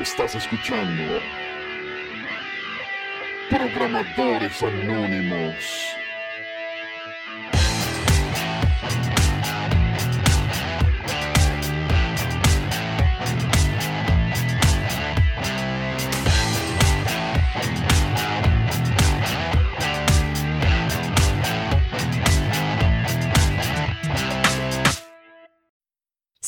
Estás escuchando Programadores Anónimos.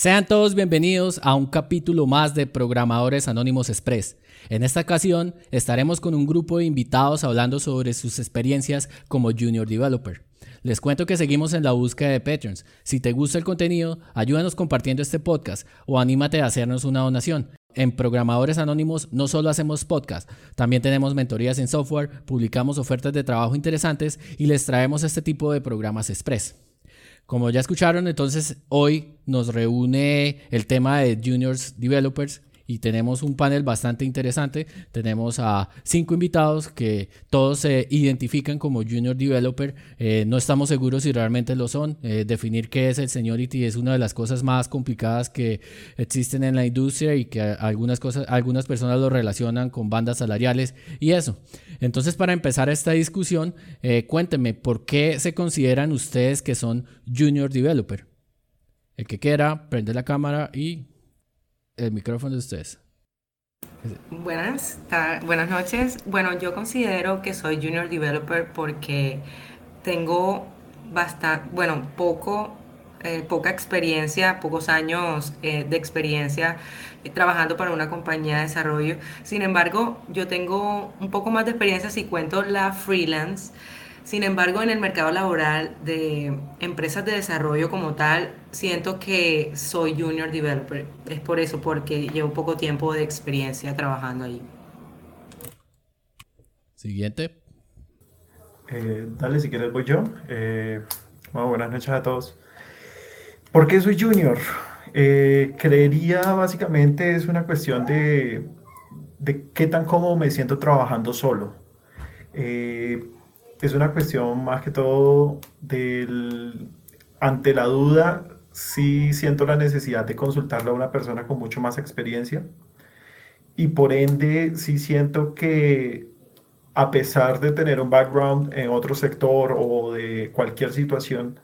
Sean todos bienvenidos a un capítulo más de Programadores Anónimos Express. En esta ocasión estaremos con un grupo de invitados hablando sobre sus experiencias como Junior Developer. Les cuento que seguimos en la búsqueda de Patreons. Si te gusta el contenido, ayúdanos compartiendo este podcast o anímate a hacernos una donación. En Programadores Anónimos no solo hacemos podcast, también tenemos mentorías en software, publicamos ofertas de trabajo interesantes y les traemos este tipo de programas express. Como ya escucharon, entonces hoy nos reúne el tema de Juniors Developers y tenemos un panel bastante interesante. Tenemos a cinco invitados que todos se identifican como Junior Developer. Eh, no estamos seguros si realmente lo son. Eh, definir qué es el seniority es una de las cosas más complicadas que existen en la industria y que algunas, cosas, algunas personas lo relacionan con bandas salariales y eso. Entonces, para empezar esta discusión, eh, cuéntenme, ¿por qué se consideran ustedes que son Junior Developer? El que quiera, prende la cámara y el micrófono de ustedes. Buenas, buenas noches. Bueno, yo considero que soy junior developer porque tengo bastante, bueno, poco, eh, poca experiencia, pocos años eh, de experiencia trabajando para una compañía de desarrollo. Sin embargo, yo tengo un poco más de experiencia si cuento la freelance. Sin embargo, en el mercado laboral de empresas de desarrollo como tal, siento que soy junior developer. Es por eso, porque llevo poco tiempo de experiencia trabajando ahí. Siguiente. Eh, dale, si quieres voy yo. Eh, bueno, buenas noches a todos. ¿Por qué soy junior? Eh, creería básicamente es una cuestión de, de qué tan cómodo me siento trabajando solo. Eh, es una cuestión más que todo del, ante la duda, sí siento la necesidad de consultarle a una persona con mucho más experiencia. Y por ende sí siento que a pesar de tener un background en otro sector o de cualquier situación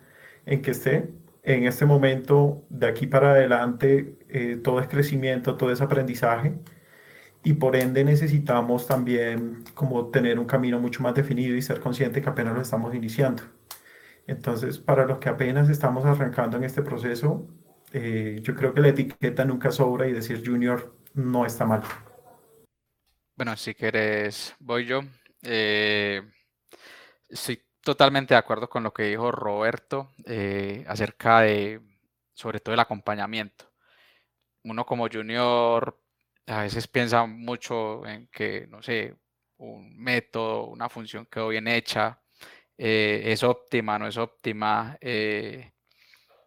en que esté, en este momento, de aquí para adelante, eh, todo es crecimiento, todo es aprendizaje y por ende necesitamos también como tener un camino mucho más definido y ser consciente que apenas lo estamos iniciando. Entonces, para los que apenas estamos arrancando en este proceso, eh, yo creo que la etiqueta nunca sobra y decir junior no está mal. Bueno, si quieres, voy yo. Eh, estoy totalmente de acuerdo con lo que dijo Roberto eh, acerca de, sobre todo, el acompañamiento. Uno como junior a veces piensa mucho en que, no sé, un método, una función quedó bien hecha, eh, es óptima, no es óptima. Eh,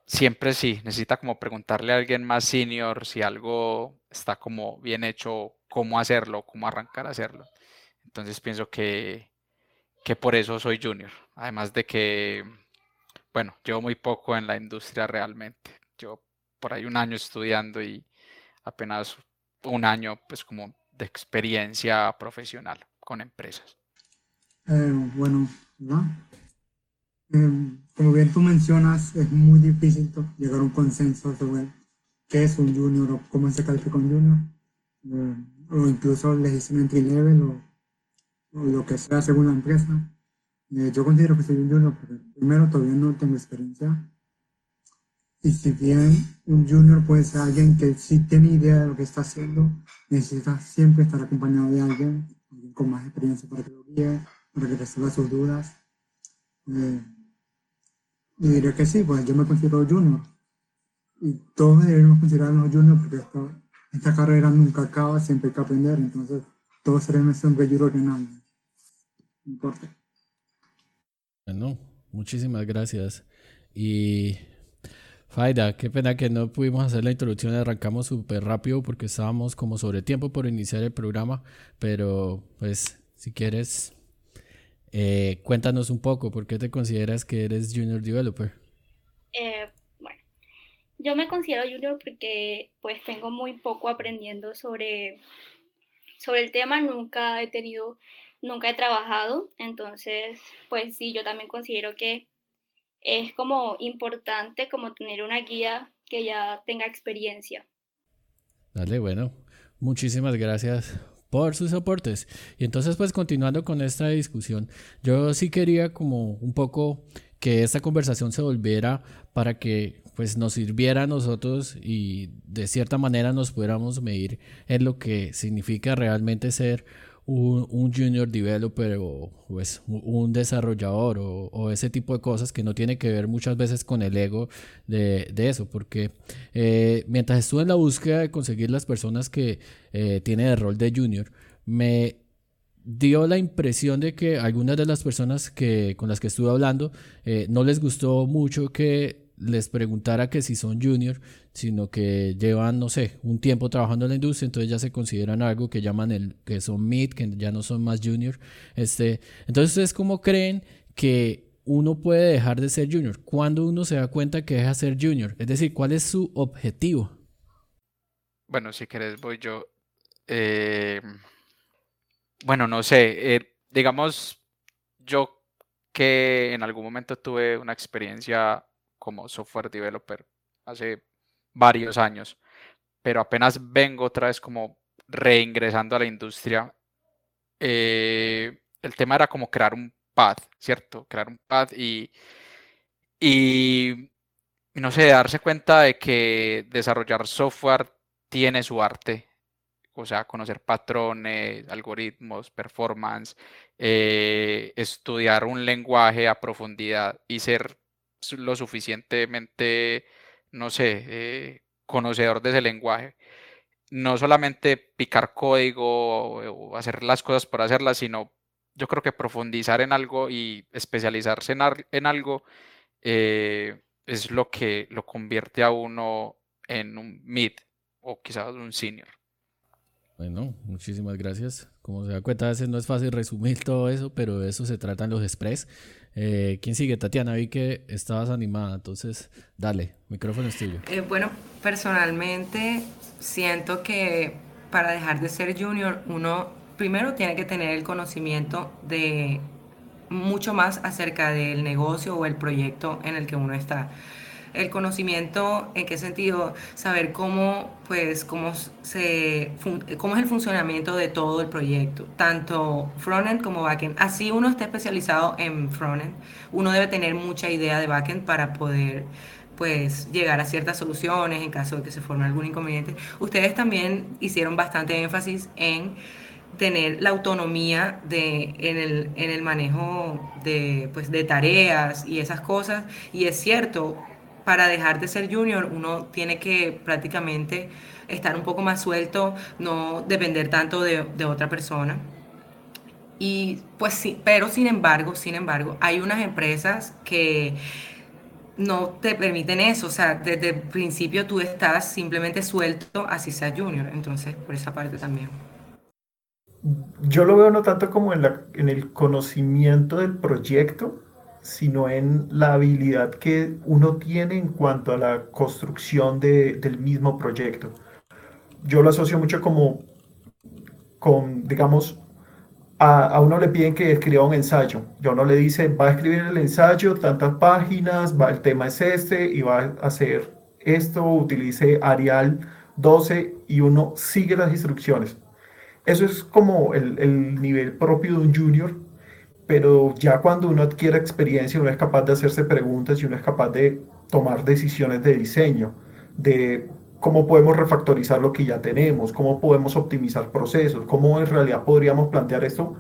siempre sí, necesita como preguntarle a alguien más senior si algo está como bien hecho, cómo hacerlo, cómo arrancar a hacerlo. Entonces pienso que, que por eso soy junior. Además de que, bueno, llevo muy poco en la industria realmente. Yo por ahí un año estudiando y apenas un año pues como de experiencia profesional con empresas. Eh, bueno, ¿no? Eh, como bien tú mencionas, es muy difícil llegar a un consenso sobre qué es un junior o cómo se califica un junior, eh, o incluso dicen entry level o, o, lo que sea según la empresa. yo considero que soy un junior porque primero todavía no tengo experiencia y si bien un junior puede ser alguien que sí tiene idea de lo que está haciendo, necesita siempre estar acompañado de alguien, con más experiencia para que lo guíe, para que resuelva sus dudas. Eh, y diré que sí, pues yo me considero junior. Y todos debemos considerarnos junior porque esta carrera nunca acaba, siempre hay que aprender. Entonces, todos seremos siempre junior en algo. No importa. Bueno, muchísimas gracias. Y Faida, qué pena que no pudimos hacer la introducción, arrancamos súper rápido porque estábamos como sobre tiempo por iniciar el programa, pero pues si quieres, eh, cuéntanos un poco, ¿por qué te consideras que eres Junior Developer? Eh, bueno, yo me considero junior porque pues tengo muy poco aprendiendo sobre, sobre el tema, nunca he tenido, nunca he trabajado, entonces pues sí, yo también considero que es como importante como tener una guía que ya tenga experiencia. Dale, bueno, muchísimas gracias por sus aportes. Y entonces, pues continuando con esta discusión, yo sí quería como un poco que esta conversación se volviera para que pues nos sirviera a nosotros y de cierta manera nos pudiéramos medir en lo que significa realmente ser un, junior developer o pues, un desarrollador o, ese tipo de cosas que no tiene que ver muchas veces con el ego de, eso, porque eh, mientras estuve en la búsqueda de conseguir las personas que eh, tienen el rol de junior, me dio la impresión de que algunas de las personas que, con las que estuve hablando eh, no les gustó mucho que les preguntara que si son junior, sino que llevan, no sé, un tiempo trabajando en la industria, entonces ya se consideran algo que llaman el que son mid, que ya no son más junior. Este, entonces, ¿ustedes cómo creen que uno puede dejar de ser junior? ¿Cuándo uno se da cuenta que deja de ser junior? Es decir, ¿cuál es su objetivo? Bueno, si querés voy yo. Eh, bueno, no sé, eh, digamos, yo que en algún momento tuve una experiencia como software developer hace varios años, pero apenas vengo otra vez como reingresando a la industria. Eh, el tema era como crear un pad, ¿cierto? Crear un pad y, y, no sé, darse cuenta de que desarrollar software tiene su arte, o sea, conocer patrones, algoritmos, performance, eh, estudiar un lenguaje a profundidad y ser lo suficientemente, no sé, eh, conocedor de ese lenguaje. No solamente picar código o, hacer las cosas por hacerlas, sino yo creo que profundizar en algo y especializarse en, algo eh, es lo que lo convierte a uno en un mid o quizás un senior. Bueno, muchísimas gracias. Como se da cuenta, a veces no es fácil resumir todo eso, pero de eso se tratan los express. Eh, ¿Quién sigue? Tatiana, vi que estabas animada, entonces dale, micrófono es tuyo. Eh, bueno, personalmente siento que para dejar de ser junior, uno primero tiene que tener el conocimiento de mucho más acerca del negocio o el proyecto en el que uno está el conocimiento, ¿en qué sentido? Saber cómo, pues, cómo, se, cómo es el funcionamiento de todo el proyecto, tanto frontend como backend. Así uno esté especializado en frontend, uno debe tener mucha idea de backend para poder pues llegar a ciertas soluciones en caso de que se forme algún inconveniente. Ustedes también hicieron bastante énfasis en tener la autonomía de, en, el, en el manejo de, pues, de tareas y esas cosas. Y es cierto, para dejar de ser junior uno tiene que prácticamente estar un poco más suelto, no depender tanto de, otra persona. Y pues sí, pero sin embargo, sin embargo, hay unas empresas que no te permiten eso, o sea, desde el principio tú estás simplemente suelto, así sea junior, entonces por esa parte también. Yo lo veo no tanto como en, el conocimiento del proyecto, sino en la habilidad que uno tiene en cuanto a la construcción del mismo proyecto. Yo lo asocio mucho como con, digamos, a, uno le piden que escriba un ensayo. Yo no le dice, va a escribir el ensayo, tantas páginas, va, el tema es este y va a hacer esto, utilice Arial 12 y uno sigue las instrucciones. Eso es como el, el nivel propio de un junior pero ya cuando uno adquiere experiencia, uno es capaz de hacerse preguntas y uno es capaz de tomar decisiones de diseño, de cómo podemos refactorizar lo que ya tenemos, cómo podemos optimizar procesos, cómo en realidad podríamos plantear esto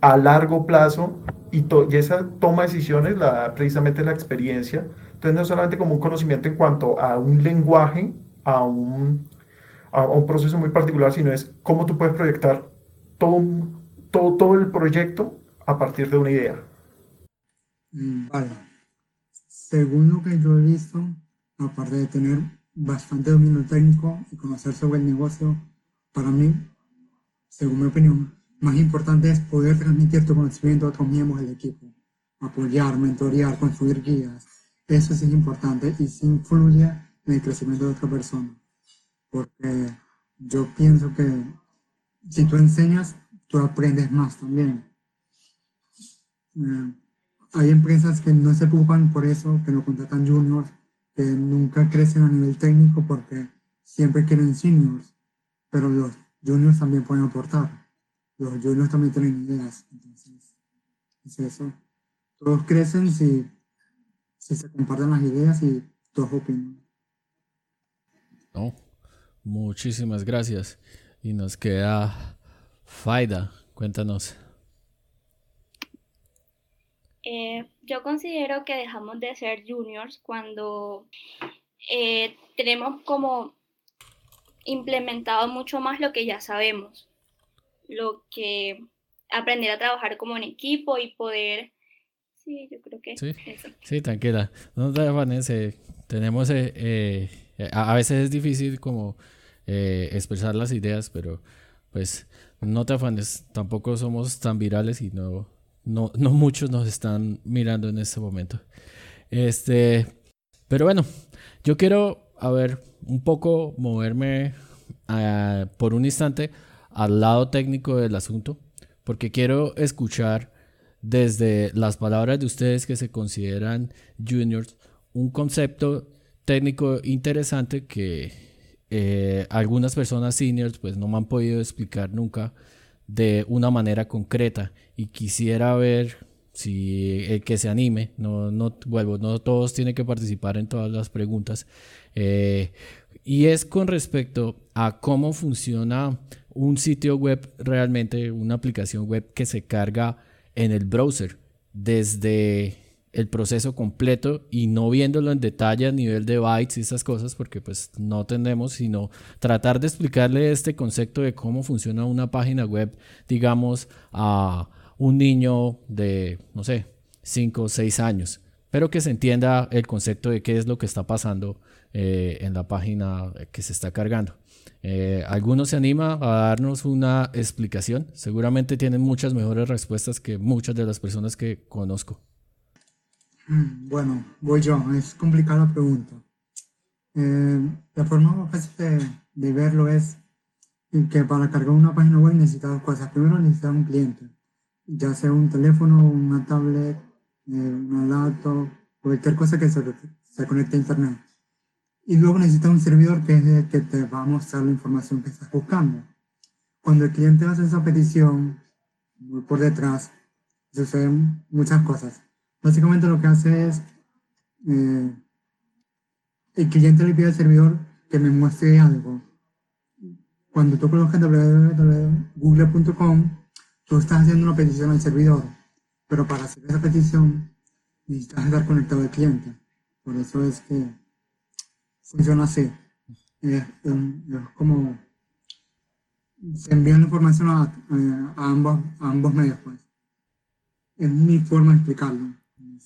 a largo plazo y, esa toma de decisiones la da precisamente la experiencia. Entonces no solamente como un conocimiento en cuanto a un lenguaje, a un, a un proceso muy particular, sino es cómo tú puedes proyectar todo, todo, todo el proyecto a partir de una idea. Mm, vale. Según lo que yo he visto, aparte de tener bastante dominio técnico y conocer sobre el negocio, para mí, según mi opinión, más importante es poder transmitir tu conocimiento a otros miembros del equipo, apoyar, mentorear, construir guías. Eso sí es importante y sí influye en el crecimiento de otra persona. Porque yo pienso que si tú enseñas, tú aprendes más también. Eh, hay empresas que no se preocupan por eso, que no contratan juniors, que nunca crecen a nivel técnico porque siempre quieren seniors, pero los juniors también pueden aportar. Los juniors también tienen ideas. Entonces, es eso. Todos crecen si se comparten las ideas y todos opinan. No, muchísimas gracias. Y nos queda Faida, cuéntanos. Eh, yo considero que dejamos de ser juniors cuando eh, tenemos como implementado mucho más lo que ya sabemos, lo que aprender a trabajar como en equipo y poder... Sí, yo creo que sí, eso. Sí, tranquila. No te afanes, tenemos... Eh, a veces es difícil como expresar las ideas, pero pues no te afanes, tampoco somos tan virales y no, no, no muchos nos están mirando en este momento. Este, pero bueno, yo quiero, a ver, un poco moverme ah, por un instante al lado técnico del asunto, porque quiero escuchar desde las palabras de ustedes que se consideran juniors un concepto técnico interesante que eh, algunas personas seniors pues no me han podido explicar nunca de una manera concreta y quisiera ver si el que se anime, no, no, vuelvo, no todos tienen que participar en todas las preguntas, eh, y es con respecto a cómo funciona un sitio web realmente, una aplicación web que se carga en el browser desde el proceso completo y no viéndolo en detalle a nivel de bytes y esas cosas porque pues no tenemos sino tratar de explicarle este concepto de cómo funciona una página web digamos a un niño de no sé 5 o 6 años pero que se entienda el concepto de qué es lo que está pasando eh, en la página que se está cargando eh, ¿Alguno se anima a darnos una explicación? Seguramente tienen muchas mejores respuestas que muchas de las personas que conozco. Mm, bueno, voy yo. Es complicada la pregunta. Eh, la forma más fácil de, verlo es que para cargar una página web necesitas dos cosas. Primero necesitas un cliente, ya sea un teléfono, una tablet, eh, una laptop, cualquier cosa que se, conecte a internet. Y luego necesitas un servidor que que te va a mostrar la información que estás buscando. Cuando el cliente hace esa petición, por detrás, suceden muchas cosas Básicamente lo que hace es, eh, el cliente le pide al servidor que me muestre algo. Cuando tú colocas www.google.com, tú estás haciendo una petición al servidor, pero para hacer esa petición necesitas estar conectado al cliente. Por eso es que funciona así. Es, como se envía información a, ambos, a ambos medios, pues. Es mi forma de explicarlo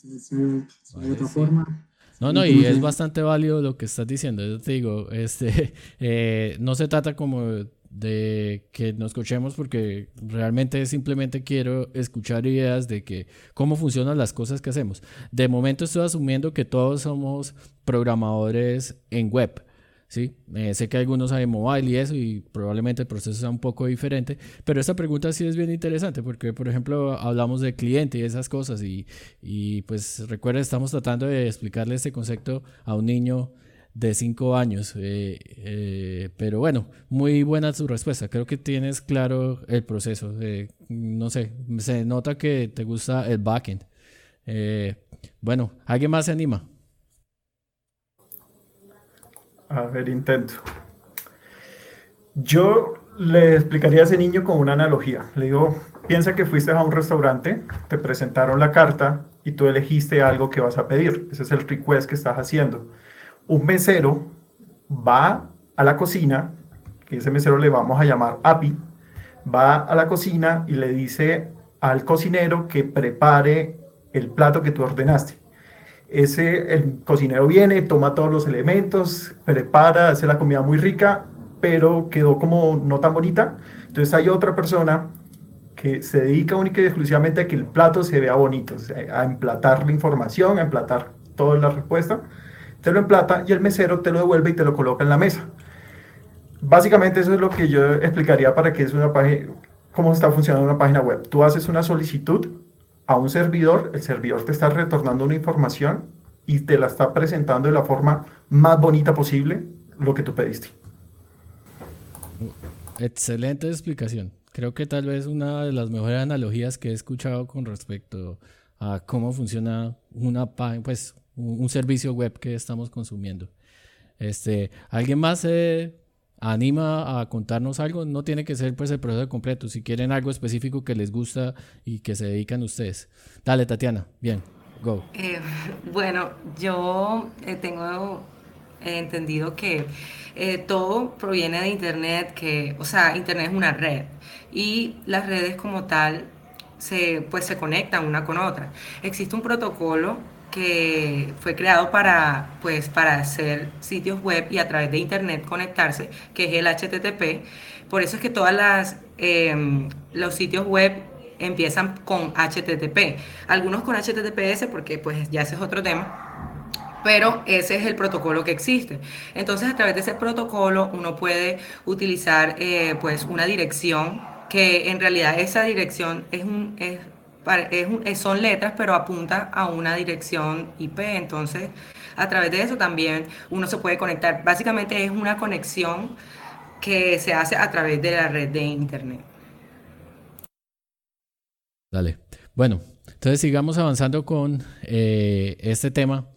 de otra forma. No, no, y es bastante válido lo que estás diciendo. Yo te digo, este, eh, no se trata como de que nos escuchemos porque realmente simplemente quiero escuchar ideas de que cómo funcionan las cosas que hacemos. De momento estoy asumiendo que todos somos programadores en web. ¿Sí? Eh, sé que algunos hay mobile y eso, y probablemente el proceso sea un poco diferente, pero esta pregunta sí es bien interesante porque, por ejemplo, hablamos de cliente y esas cosas, y, y pues recuerda, estamos tratando de explicarle este concepto a un niño de 5 años, eh, eh, pero bueno, muy buena su respuesta, creo que tienes claro el proceso, no sé, se nota que te gusta el backend. bueno, ¿alguien más se anima? A ver, intento. Yo le explicaría a ese niño con una analogía. Le digo, piensa que fuiste a un restaurante, te presentaron la carta y tú elegiste algo que vas a pedir. Ese es el request que estás haciendo. Un mesero va a la cocina, que ese mesero le vamos a llamar API, va a la cocina y le dice al cocinero que prepare el plato que tú ordenaste ese, el cocinero viene, toma todos los elementos, prepara, hace la comida muy rica, pero quedó como no tan bonita. Entonces hay otra persona que se dedica única y exclusivamente a que el plato se vea bonito, a emplatar la información, a emplatar toda la respuesta. te lo emplata y el mesero te lo devuelve y te lo coloca en la mesa. Básicamente eso es lo que yo explicaría para que es una página, cómo está funcionando una página web. Tú haces una solicitud a un servidor, el servidor te está retornando una información y te la está presentando de la forma más bonita posible lo que tú pediste. Excelente explicación. Creo que tal vez una de las mejores analogías que he escuchado con respecto a cómo funciona una pues un, servicio web que estamos consumiendo. Este, ¿alguien más anima a contarnos algo? No tiene que ser pues el proceso completo. Si quieren algo específico que les gusta y que se dedican ustedes. Dale, Tatiana. Bien, go. Eh, bueno, yo eh, tengo entendido que eh, todo proviene de Internet, que, o sea, Internet es una red y las redes como tal se, pues, se conectan una con otra. Existe un protocolo que fue creado para, pues, para hacer sitios web y a través de Internet conectarse, que es el HTTP. Por eso es que todas las em, los sitios web empiezan con HTTP. Algunos con HTTPS porque pues ya ese es otro tema pero ese es el protocolo que existe. Entonces, a través de ese protocolo uno puede utilizar eh, pues una dirección que en realidad esa dirección es un, son letras, pero apunta a una dirección IP. Entonces, a través de eso también uno se puede conectar. Básicamente es una conexión que se hace a través de la red de Internet. Dale. Bueno, entonces sigamos avanzando con eh, este tema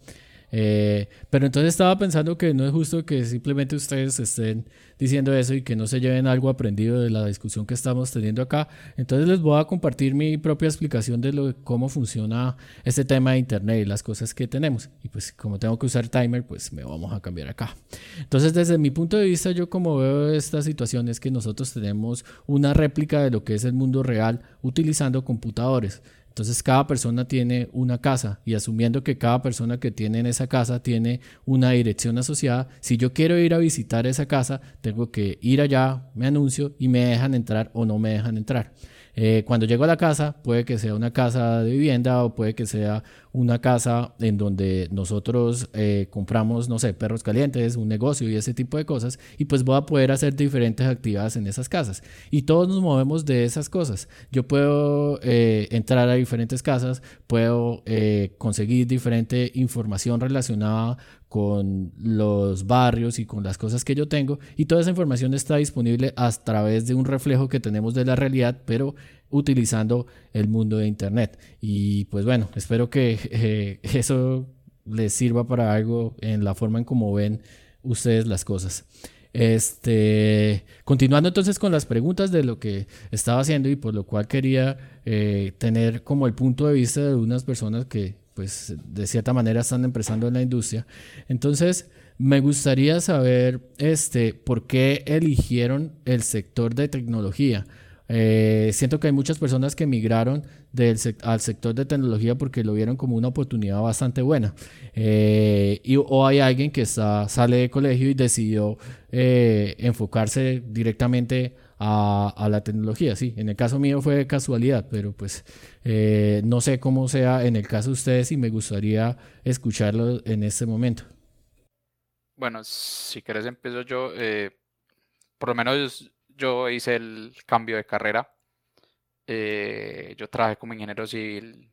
eh, pero entonces estaba pensando que no es justo que simplemente ustedes estén diciendo eso y que no se lleven algo aprendido de la discusión que estamos teniendo acá. Entonces les voy a compartir mi propia explicación de cómo funciona este tema de Internet y las cosas que tenemos. Y pues como tengo que usar timer, pues me vamos a cambiar acá. Entonces desde mi punto de vista, yo como veo esta situación es que nosotros tenemos una réplica de lo que es el mundo real utilizando computadores. Entonces cada persona tiene una casa y asumiendo que cada persona que tiene en esa casa tiene una dirección asociada, si yo quiero ir a visitar esa casa, tengo que ir allá, me anuncio y me dejan entrar o no me dejan entrar. Eh, cuando llego a la casa, puede que sea una casa de vivienda o puede que sea una casa en donde nosotros eh, compramos, no sé, perros calientes, un negocio y ese tipo de cosas, y pues voy a poder hacer diferentes actividades en esas casas. Y todos nos movemos de esas cosas. Yo puedo eh, entrar a diferentes casas, puedo conseguir diferente información relacionada con los barrios y con las cosas que yo tengo y toda esa información está disponible a través de un reflejo que tenemos de la realidad pero utilizando el mundo de internet. Y pues bueno espero que eh, eso les sirva para algo en la forma en cómo ven ustedes las cosas. Este, continuando entonces con las preguntas de lo que estaba haciendo y por lo cual quería eh, tener como el punto de vista de unas personas que pues de cierta manera están empezando en la industria. Entonces, me gustaría saber este, por qué eligieron el sector de tecnología. Eh, siento que hay muchas personas que emigraron del al sector de tecnología porque lo vieron como una oportunidad bastante buena. Eh, y, o hay alguien que sale de colegio y decidió eh, enfocarse directamente a, la tecnología. Sí, en el caso mío fue casualidad, pero pues eh, no sé cómo sea en el caso de ustedes y me gustaría escucharlo en este momento. Bueno, si quieres empiezo yo. Eh, por lo menos yo hice el cambio de carrera. Eh, yo trabajé como ingeniero civil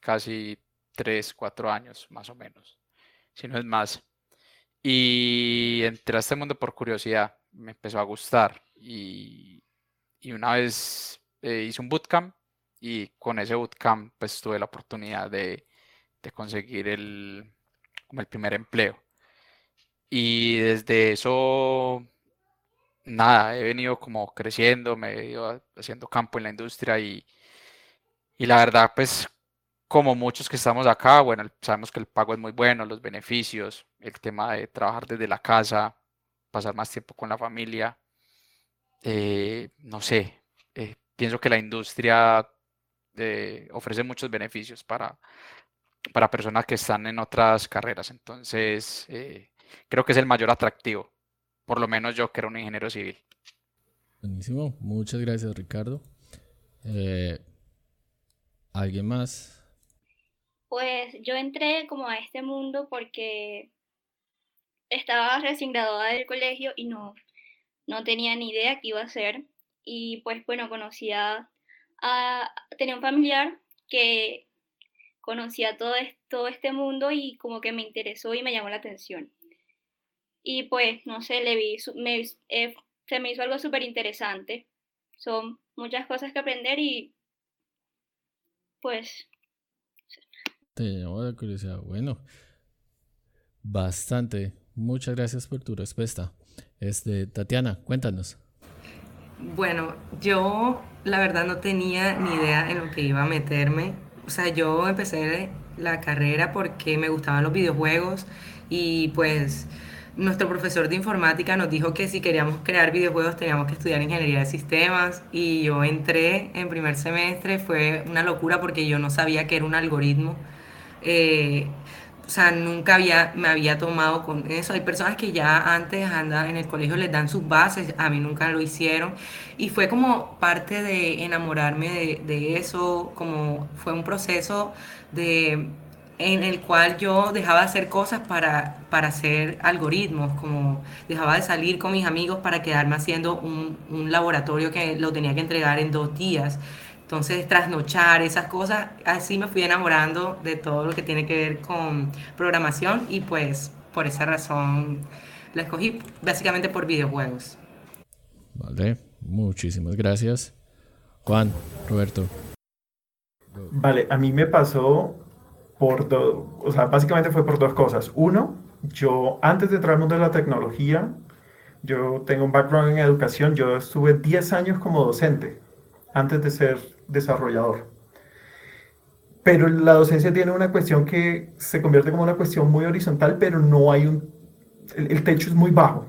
casi 3, 4 años más o menos, si no es más. Y entré a este mundo por curiosidad, me empezó a gustar y, una vez eh, hice un bootcamp y con ese bootcamp pues tuve la oportunidad de, conseguir el, el primer empleo. Y desde eso, nada, he venido como creciendo, me he ido haciendo campo en la industria y, y la verdad pues como muchos que estamos acá, bueno, sabemos que el pago es muy bueno, los beneficios, el tema de trabajar desde la casa, pasar más tiempo con la familia, eh, no sé, eh, pienso que la industria eh, ofrece muchos beneficios para, para personas que están en otras carreras. Entonces, creo que es el mayor atractivo, por lo menos yo que era un ingeniero civil. Buenísimo, muchas gracias Ricardo. ¿Alguien más? Pues yo entré como a este mundo porque estaba recién graduada del colegio y no, no tenía ni idea qué iba a hacer. Y pues bueno, conocía a, tenía un familiar que conocía todo, todo este mundo y como que me interesó y me llamó la atención. Y pues, no sé, le vi, me, eh, se me hizo algo súper interesante. Son muchas cosas que aprender y pues... Te llamó la curiosidad. Bueno, bastante. Muchas gracias por tu respuesta. Este, Tatiana, cuéntanos. Bueno, yo la verdad no tenía ni idea en lo que iba a meterme. O sea, yo empecé la carrera porque me gustaban los videojuegos y pues nuestro profesor de informática nos dijo que si queríamos crear videojuegos teníamos que estudiar ingeniería de sistemas y yo entré en primer semestre, fue una locura porque yo no sabía que era un algoritmo. Eh, o sea, nunca había, me había tomado con eso. Hay personas que ya antes andan en el colegio, les dan sus bases, a mí nunca lo hicieron. Y fue como parte de enamorarme de, de eso, como fue un proceso de en el cual yo dejaba de hacer cosas para, para hacer algoritmos, como dejaba de salir con mis amigos para quedarme haciendo un, un laboratorio que lo tenía que entregar en dos días. Entonces, trasnochar, esas cosas, así me fui enamorando de todo lo que tiene que ver con programación y pues por esa razón la escogí básicamente por videojuegos. Vale, muchísimas gracias. Juan, Roberto. Vale, a mí me pasó por dos, o sea, básicamente fue por dos cosas. Uno, yo antes de entrar al mundo de la tecnología, yo tengo un background en educación, yo estuve 10 años como docente antes de ser desarrollador. Pero la docencia tiene una cuestión que se convierte como una cuestión muy horizontal, pero no hay un... El, techo es muy bajo.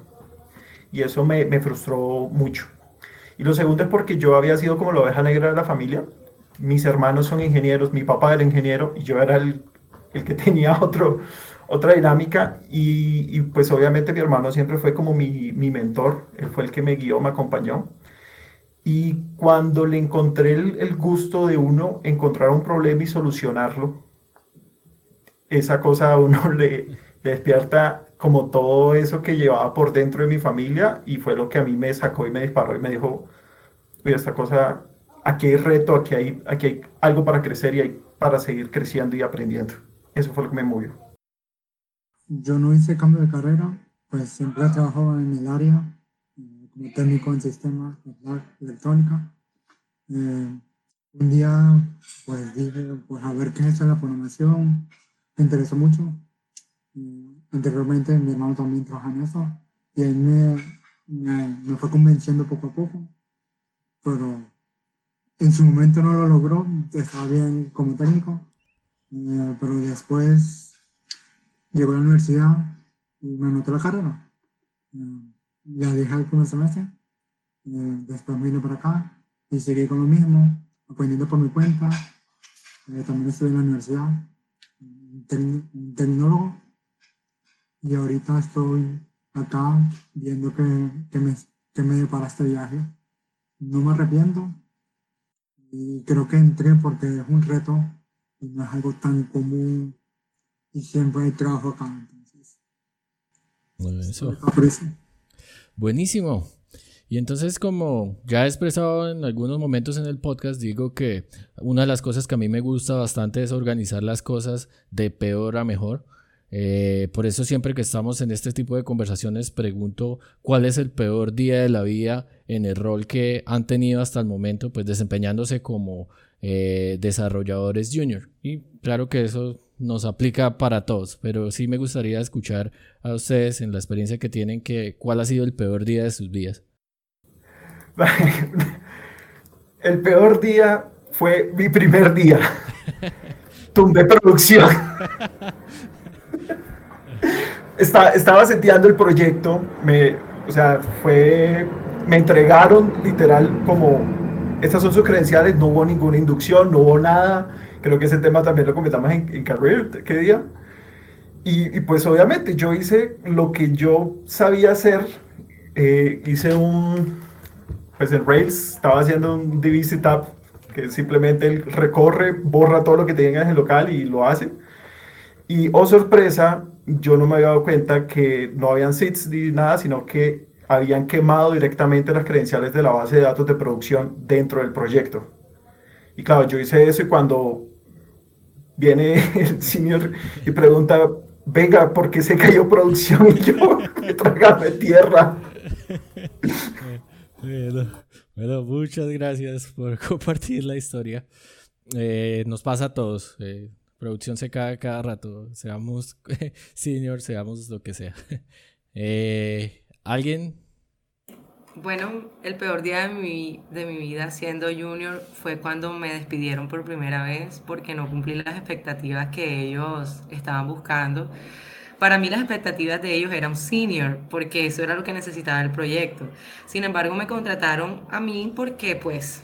Y eso me, me, frustró mucho. Y lo segundo es porque yo había sido como la oveja negra de la familia. Mis hermanos son ingenieros, mi papá era ingeniero y yo era el, el que tenía otro, otra dinámica. Y, y, pues obviamente mi hermano siempre fue como mi, mi mentor. Él fue el que me guió, me acompañó. Y cuando le encontré el, gusto de uno encontrar un problema y solucionarlo, esa cosa a uno le, despierta como todo eso que llevaba por dentro de mi familia y fue lo que a mí me sacó y me disparó y me dijo, oye, esta cosa, aquí hay reto, aquí hay, aquí hay algo para crecer y hay para seguir creciendo y aprendiendo. Eso fue lo que me movió. Yo no hice cambio de carrera, pues siempre he trabajado en el área técnico en sistemas electrónica. Eh, un día, pues dije, pues a ver qué es la programación. Me interesó mucho. anteriormente mi hermano también trabaja en eso y él me, me, fue convenciendo poco a poco. Pero en su momento no lo logró, estaba bien como técnico. Eh, pero después llegó a la universidad y me anotó la carrera. Eh, ya dejé el primer semestre, eh, después vine para acá y seguí con lo mismo, aprendiendo por mi cuenta. Eh, también estuve en la universidad, un tecnólogo, y ahorita estoy acá viendo que, que, me, que me depara este viaje. No me arrepiento y creo que entré porque es un reto y no es algo tan común y siempre hay trabajo acá. Entonces, eso. Buenísimo. Y entonces, como ya he expresado en algunos momentos en el podcast, digo que una de las cosas que a mí me gusta bastante es organizar las cosas de peor a mejor. Eh, por eso siempre que estamos en este tipo de conversaciones pregunto cuál es el peor día de la vida en el rol que han tenido hasta el momento, pues desempeñándose como eh, desarrolladores junior. Y claro que eso nos aplica para todos, pero sí me gustaría escuchar a ustedes en la experiencia que tienen que cuál ha sido el peor día de sus vidas. El peor día fue mi primer día. Tumbé producción. estaba seteando el proyecto, me, o sea, fue, me entregaron literal como, estas son sus credenciales, no hubo ninguna inducción, no hubo nada Creo que ese tema también lo comentamos en, en Career, ¿qué día? Y, pues obviamente yo hice lo que yo sabía hacer. Eh, hice un, pues en Rails estaba haciendo un DB setup que simplemente recorre, borra todo lo que tenga en el local y lo hace. Y oh sorpresa, yo no me había dado cuenta que no habían seeds ni nada, sino que habían quemado directamente las credenciales de la base de datos de producción dentro del proyecto. Y claro, yo hice eso y cuando viene el senior y pregunta, venga, ¿por qué se cayó producción? Y yo, trágame tierra. Bueno, muchas gracias por compartir la historia. Eh, nos pasa a todos. Eh, producción se cae cada rato. Seamos senior, seamos lo que sea. Eh, ¿Alguien? Bueno, el peor día de mi, de mi vida siendo junior fue cuando me despidieron por primera vez porque no cumplí las expectativas que ellos estaban buscando. Para mí las expectativas de ellos eran senior, porque eso era lo que necesitaba el proyecto. Sin embargo, me contrataron a mí porque pues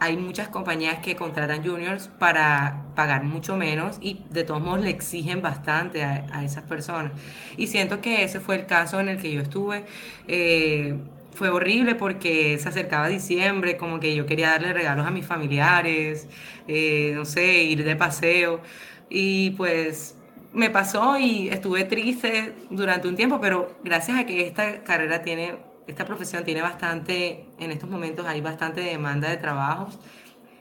hay muchas compañías que contratan juniors para pagar mucho menos y de todos modos le exigen bastante a, esas personas. Y siento que ese fue el caso en el que yo estuve. Eh, fue horrible porque se acercaba diciembre, como que yo quería darle regalos a mis familiares, eh, no sé, ir de paseo. Y pues me pasó y estuve triste durante un tiempo, pero gracias a que esta carrera tiene esta profesión tiene bastante, en estos momentos hay bastante demanda de trabajo,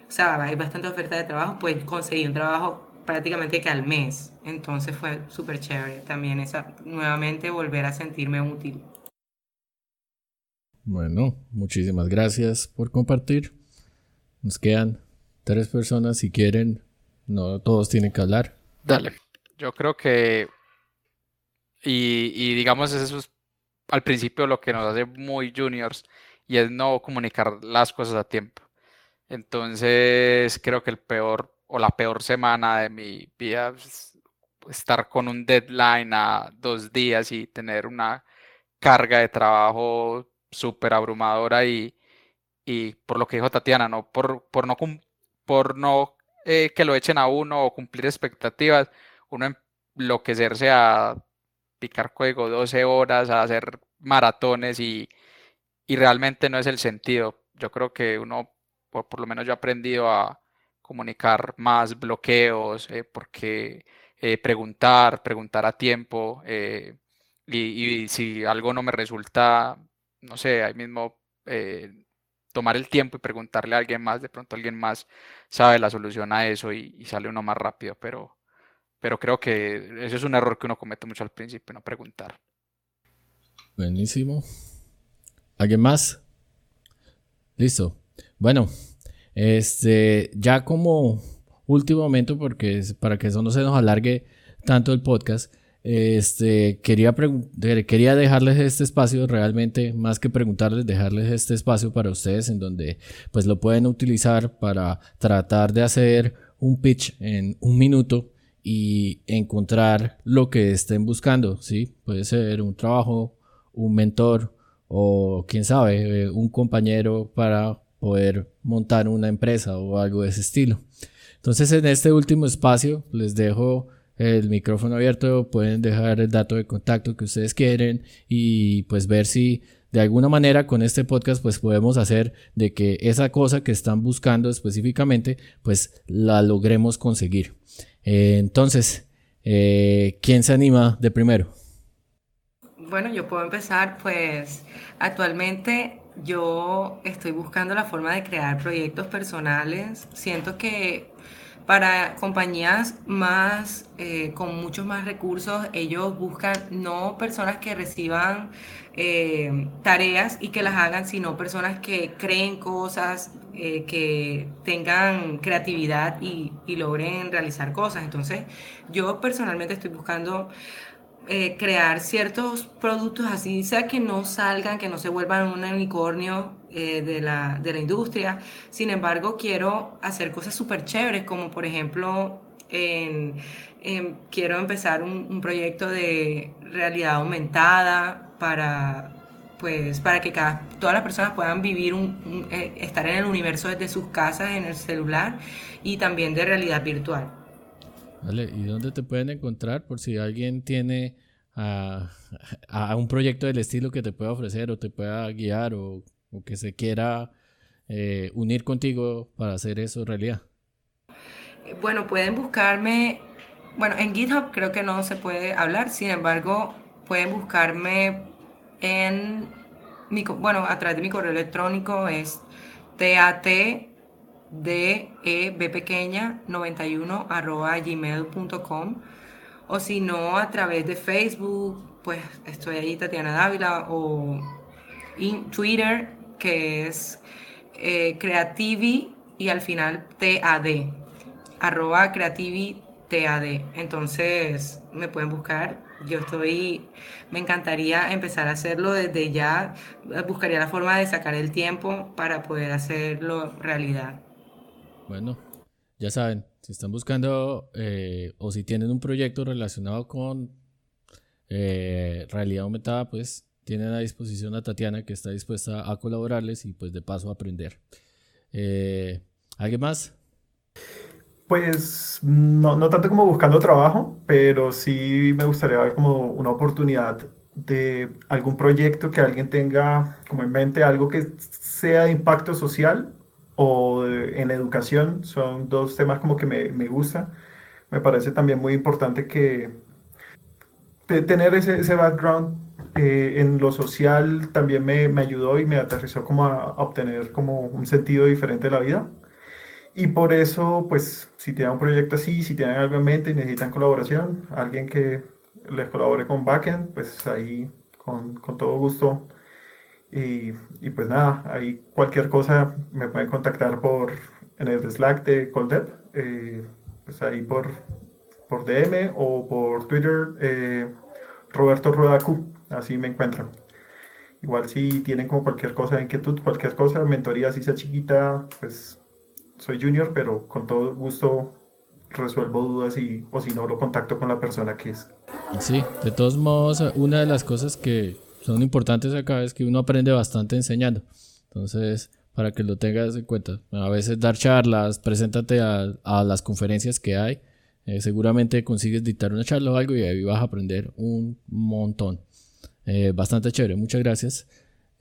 o sea, hay bastante oferta de trabajo, pues conseguí un trabajo prácticamente que al mes. Entonces fue súper chévere también esa, nuevamente volver a sentirme útil. Bueno, muchísimas gracias por compartir. Nos quedan tres personas si quieren, no todos tienen que hablar. Dale. Yo creo que y, y digamos eso es al principio lo que nos hace muy juniors y es no comunicar las cosas a tiempo. Entonces creo que el peor o la peor semana de mi vida es estar con un deadline a dos días y tener una carga de trabajo súper abrumadora y, y, por lo que dijo Tatiana, no por, por no, por no eh, que lo echen a uno o cumplir expectativas, uno enloquecerse a picar código 12 horas, a hacer maratones y, realmente no es el sentido. Yo creo que uno, por, por, lo menos yo he aprendido a comunicar más bloqueos, eh, porque eh, preguntar, preguntar a tiempo, y, si algo no me resulta, no sé, ahí mismo tomar el tiempo y preguntarle a alguien más, de pronto alguien más sabe la solución a eso y, sale uno más rápido, pero pero creo que ese es un error que uno comete mucho al principio, no preguntar. Buenísimo. ¿Alguien más? Listo. Bueno, este, ya como último momento, porque para que eso no se nos alargue tanto el podcast, este, quería, quería dejarles este espacio, realmente, más que preguntarles, dejarles este espacio para ustedes en donde pues lo pueden utilizar para tratar de hacer un pitch en un minuto y encontrar lo que estén buscando, ¿sí? Puede ser un trabajo, un mentor o quién sabe, eh, un compañero para poder montar una empresa o algo de ese estilo. Entonces en este último espacio les dejo el micrófono abierto, pueden dejar el dato de contacto que ustedes quieren y pues ver si de alguna manera con este podcast pues podemos hacer de que esa cosa que están buscando específicamente pues la logremos conseguir. Eh, entonces, eh, ¿quién se anima de primero? Bueno, yo puedo empezar, pues actualmente yo estoy buscando la forma de crear proyectos personales. Siento que para compañías más, eh, con muchos más recursos, ellos buscan no personas que reciban eh, tareas y que las hagan, sino personas que creen cosas, eh, que tengan creatividad y, y logren realizar cosas. Entonces, yo personalmente estoy buscando eh, crear ciertos productos así, sea que no salgan, que no se vuelvan un unicornio eh, de, la, de, la, industria. Sin embargo, quiero hacer cosas súper chéveres, como por ejemplo, quiero empezar un, proyecto de realidad aumentada para pues para que cada, todas las personas puedan vivir un, eh, estar en el universo desde sus casas en el celular y también de realidad virtual. ¿Y dónde te pueden encontrar por si alguien tiene a, un proyecto del estilo que te pueda ofrecer o te pueda guiar o, que se quiera eh, unir contigo para hacer eso realidad? Bueno, pueden buscarme bueno, en GitHub creo que no se puede hablar, sin embargo, pueden buscarme en mi, bueno, a través de mi correo electrónico es tatdeb pequeña 91 arroba gmail.com o si no a través de Facebook, pues estoy ahí Tatiana Dávila o en Twitter que es eh, creativi y al final TAD, arroba creativi TAD. Entonces me pueden buscar. Yo estoy, me encantaría empezar a hacerlo desde ya. Buscaría la forma de sacar el tiempo para poder hacerlo realidad. Bueno, ya saben, si están buscando eh, o si tienen un proyecto relacionado con eh, realidad aumentada, pues tienen a disposición a Tatiana que está dispuesta a colaborarles y pues de paso a aprender. Eh, ¿Alguien más? Pues no, no tanto como buscando trabajo, pero sí me gustaría ver como una oportunidad de algún proyecto que alguien tenga como en mente, algo que sea de impacto social o en educación. Son dos temas como que me, me gusta. Me parece también muy importante que tener ese, ese background eh, en lo social también me, me, ayudó y me aterrizó como a, a obtener como un sentido diferente de la vida. Y por eso, pues, si tienen un proyecto así, si tienen algo en mente y necesitan colaboración, alguien que les colabore con backend, pues ahí con, con todo gusto. Y, y, pues nada, ahí cualquier cosa me pueden contactar por en el Slack de Coldev, eh, pues ahí por, por DM o por Twitter, eh, Roberto Rodacu, así me encuentran. Igual si tienen como cualquier cosa de inquietud, cualquier cosa, mentoría si sea chiquita, pues soy junior, pero con todo gusto resuelvo dudas y, o si no, lo contacto con la persona que es. Sí, de todos modos, una de las cosas que son importantes acá es que uno aprende bastante enseñando. Entonces, para que lo tengas en cuenta, a veces dar charlas, preséntate a, a las conferencias que hay. Eh, seguramente consigues dictar una charla o algo y ahí vas a aprender un montón. Eh, bastante chévere, muchas gracias.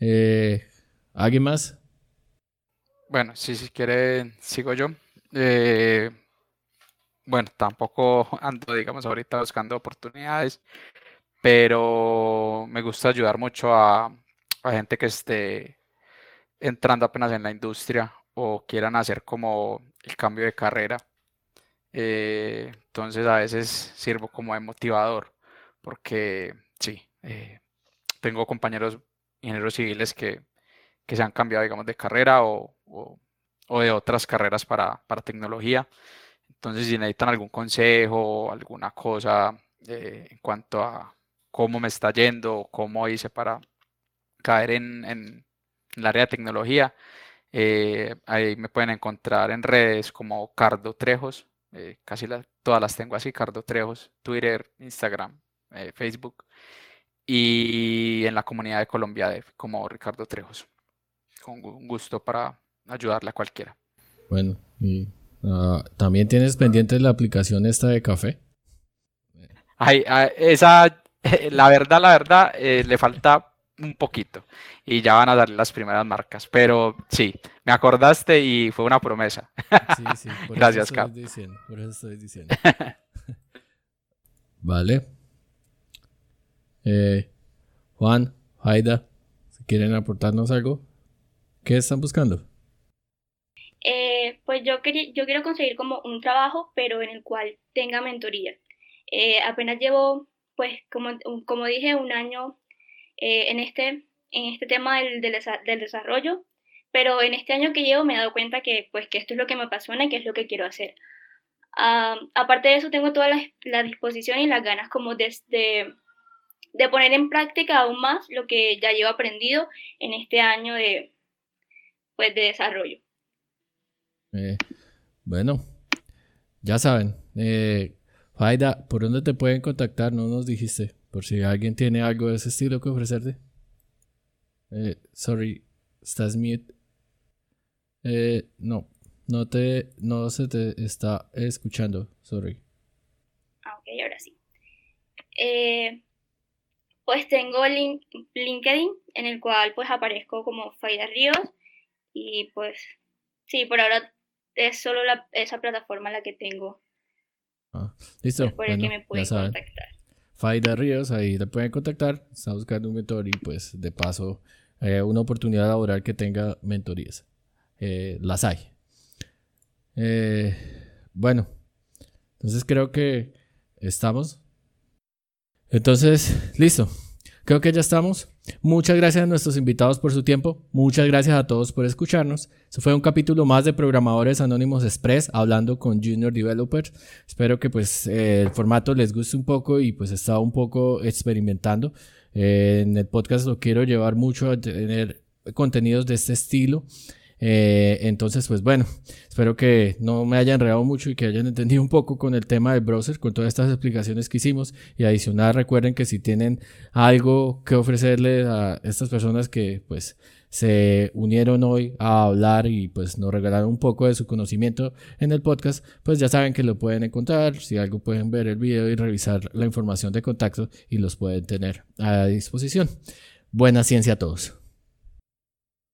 Eh, ¿Alguien más? Bueno, si si quiere, sigo yo. Bueno, tampoco ando, digamos, ahorita buscando oportunidades, pero me gusta ayudar mucho a, gente que esté entrando apenas en la industria o quieran hacer como el cambio de carrera. Eh, entonces a veces sirvo como de motivador, porque sí, eh, tengo compañeros ingenieros civiles que que se han cambiado, digamos, de carrera o, de otras carreras para, tecnología. Entonces, si necesitan algún consejo, alguna cosa eh, en cuanto a cómo me está yendo, cómo hice para caer en, el área de tecnología, eh, ahí me pueden encontrar en redes como Cardo Trejos, eh, casi todas las tengo así, Cardo Trejos, Twitter, Instagram, Facebook, y en la comunidad de Colombia como Ricardo Trejos con gusto para ayudarle a cualquiera. Bueno, y ah, también tienes pendiente la aplicación esta de café. Ay, ah, esa, la verdad, la verdad, eh, le falta un poquito y ya van a darle las primeras marcas, pero sí, me acordaste y fue una promesa. Sí, sí, Gracias, Cap. por eso estoy diciendo. vale. Eh, Juan, Haida, si quieren aportarnos algo. ¿Qué están buscando? Eh, pues yo, quería, yo quiero conseguir como un trabajo, pero en el cual tenga mentoría. Eh, apenas llevo, pues, como, como dije, un año eh, en, este, en este tema del, del, desarrollo, pero en este año que llevo me he dado cuenta que, pues, que esto es lo que me apasiona y que es lo que quiero hacer. aparte de eso, tengo toda la, la, disposición y las ganas como de, de, de poner en práctica aún más lo que ya llevo aprendido en este año de, pues, de desarrollo. Eh, bueno, ya saben, eh, Faida, ¿por dónde te pueden contactar? No nos dijiste, por si alguien tiene algo de ese estilo que ofrecerte. Eh, sorry, estás mute. Eh, no, no te, no se te está escuchando, sorry. Ah, ok, ahora sí. pues tengo link, LinkedIn en el cual pues aparezco como Faida Ríos y pues sí, por ahora es solo esa plataforma la que tengo Ah, listo. Por el que me pueden contactar. Faida Ríos, ahí le pueden contactar. Está buscando un mentor y pues de paso eh, una oportunidad laboral que tenga mentorías. Eh, las hay. Eh, bueno, entonces creo que estamos. Entonces, listo. Creo que ya estamos. Muchas gracias a nuestros invitados por su tiempo. Muchas gracias a todos por escucharnos. Eso fue un capítulo más de Programadores Anónimos Express hablando con Junior Developers. Espero que pues eh, el formato les guste un poco y pues estaba un poco experimentando. Eh, en el podcast lo quiero llevar mucho a tener contenidos de este estilo. Eh, entonces, pues bueno, espero que no me hayan enredado mucho y que hayan entendido un poco con el tema del browser, con todas estas explicaciones que hicimos. Y adicional, recuerden que si tienen algo que ofrecerle a estas personas que pues se unieron hoy a hablar y pues nos regalaron un poco de su conocimiento en el podcast, pues ya saben que lo pueden encontrar. Si algo pueden ver el video y revisar la información de contacto y los pueden tener a disposición. Buena ciencia a todos.